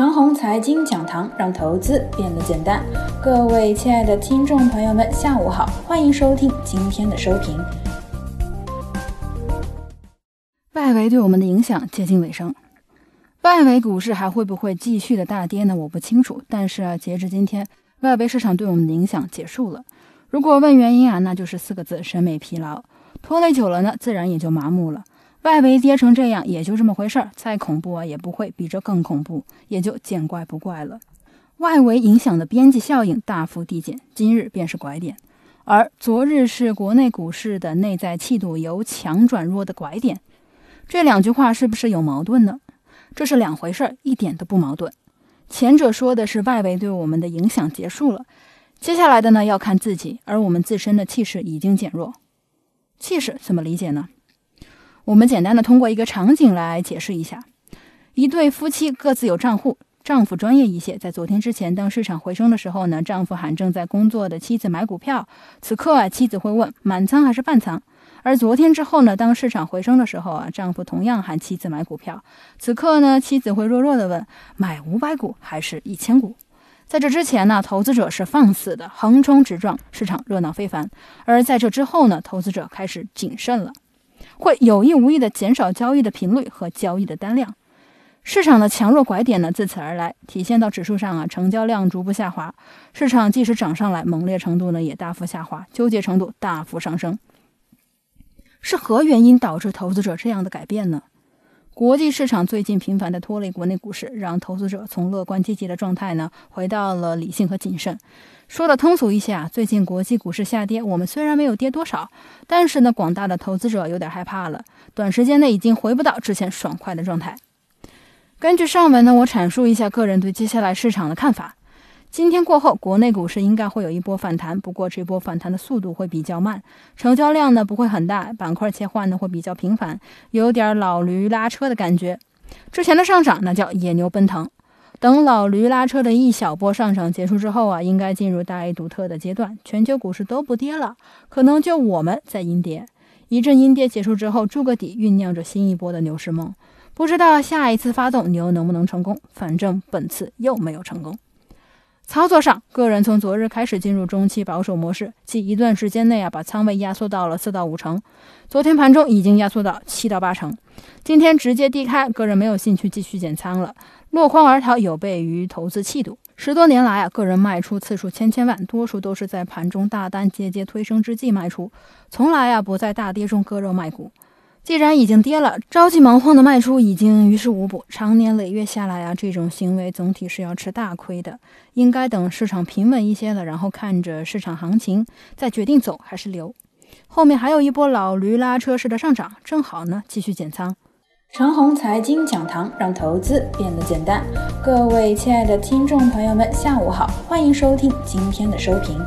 长虹财经讲堂，让投资变得简单。各位亲爱的听众朋友们，下午好，欢迎收听今天的收评。外围对我们的影响接近尾声，外围股市还会不会继续的大跌呢？我不清楚。但是啊，截至今天，外围市场对我们的影响结束了。如果问原因啊，那就是四个字：审美疲劳。拖累久了呢，自然也就麻木了。外围跌成这样，也就这么回事儿，再恐怖啊，也不会比这更恐怖，也就见怪不怪了。外围影响的边际效应大幅递减，今日便是拐点，而昨日是国内股市的内在气度由强转弱的拐点。这两句话是不是有矛盾呢？这是两回事儿，一点都不矛盾。前者说的是外围对我们的影响结束了，接下来的呢要看自己，而我们自身的气势已经减弱。气势怎么理解呢？我们简单的通过一个场景来解释一下：一对夫妻各自有账户，丈夫专业一些。在昨天之前，当市场回升的时候呢，丈夫喊正在工作的妻子买股票。此刻啊，妻子会问满仓还是半仓。而昨天之后呢，当市场回升的时候啊，丈夫同样喊妻子买股票。此刻呢，妻子会弱弱的问买五百股还是一千股。在这之前呢，投资者是放肆的横冲直撞，市场热闹非凡；而在这之后呢，投资者开始谨慎了。会有意无意的减少交易的频率和交易的单量，市场的强弱拐点呢自此而来，体现到指数上啊，成交量逐步下滑，市场即使涨上来，猛烈程度呢也大幅下滑，纠结程度大幅上升。是何原因导致投资者这样的改变呢？国际市场最近频繁的拖累国内股市，让投资者从乐观积极的状态呢，回到了理性和谨慎。说的通俗一些啊，最近国际股市下跌，我们虽然没有跌多少，但是呢，广大的投资者有点害怕了，短时间内已经回不到之前爽快的状态。根据上文呢，我阐述一下个人对接下来市场的看法。今天过后，国内股市应该会有一波反弹，不过这波反弹的速度会比较慢，成交量呢不会很大，板块切换呢会比较频繁，有点老驴拉车的感觉。之前的上涨那叫野牛奔腾，等老驴拉车的一小波上涨结束之后啊，应该进入大 A 独特的阶段，全球股市都不跌了，可能就我们在阴跌。一阵阴跌结束之后，筑个底，酝酿着新一波的牛市梦。不知道下一次发动牛能不能成功，反正本次又没有成功。操作上，个人从昨日开始进入中期保守模式，即一段时间内啊，把仓位压缩到了四到五成。昨天盘中已经压缩到七到八成，今天直接低开，个人没有兴趣继续减仓了，落荒而逃有悖于投资气度。十多年来啊，个人卖出次数千千万，多数都是在盘中大单节节推升之际卖出，从来啊不在大跌中割肉卖股。既然已经跌了，着急忙慌的卖出已经于事无补。长年累月下来啊，这种行为总体是要吃大亏的。应该等市场平稳一些了，然后看着市场行情再决定走还是留。后面还有一波老驴拉车式的上涨，正好呢继续减仓。长虹财经讲堂让投资变得简单。各位亲爱的听众朋友们，下午好，欢迎收听今天的收评。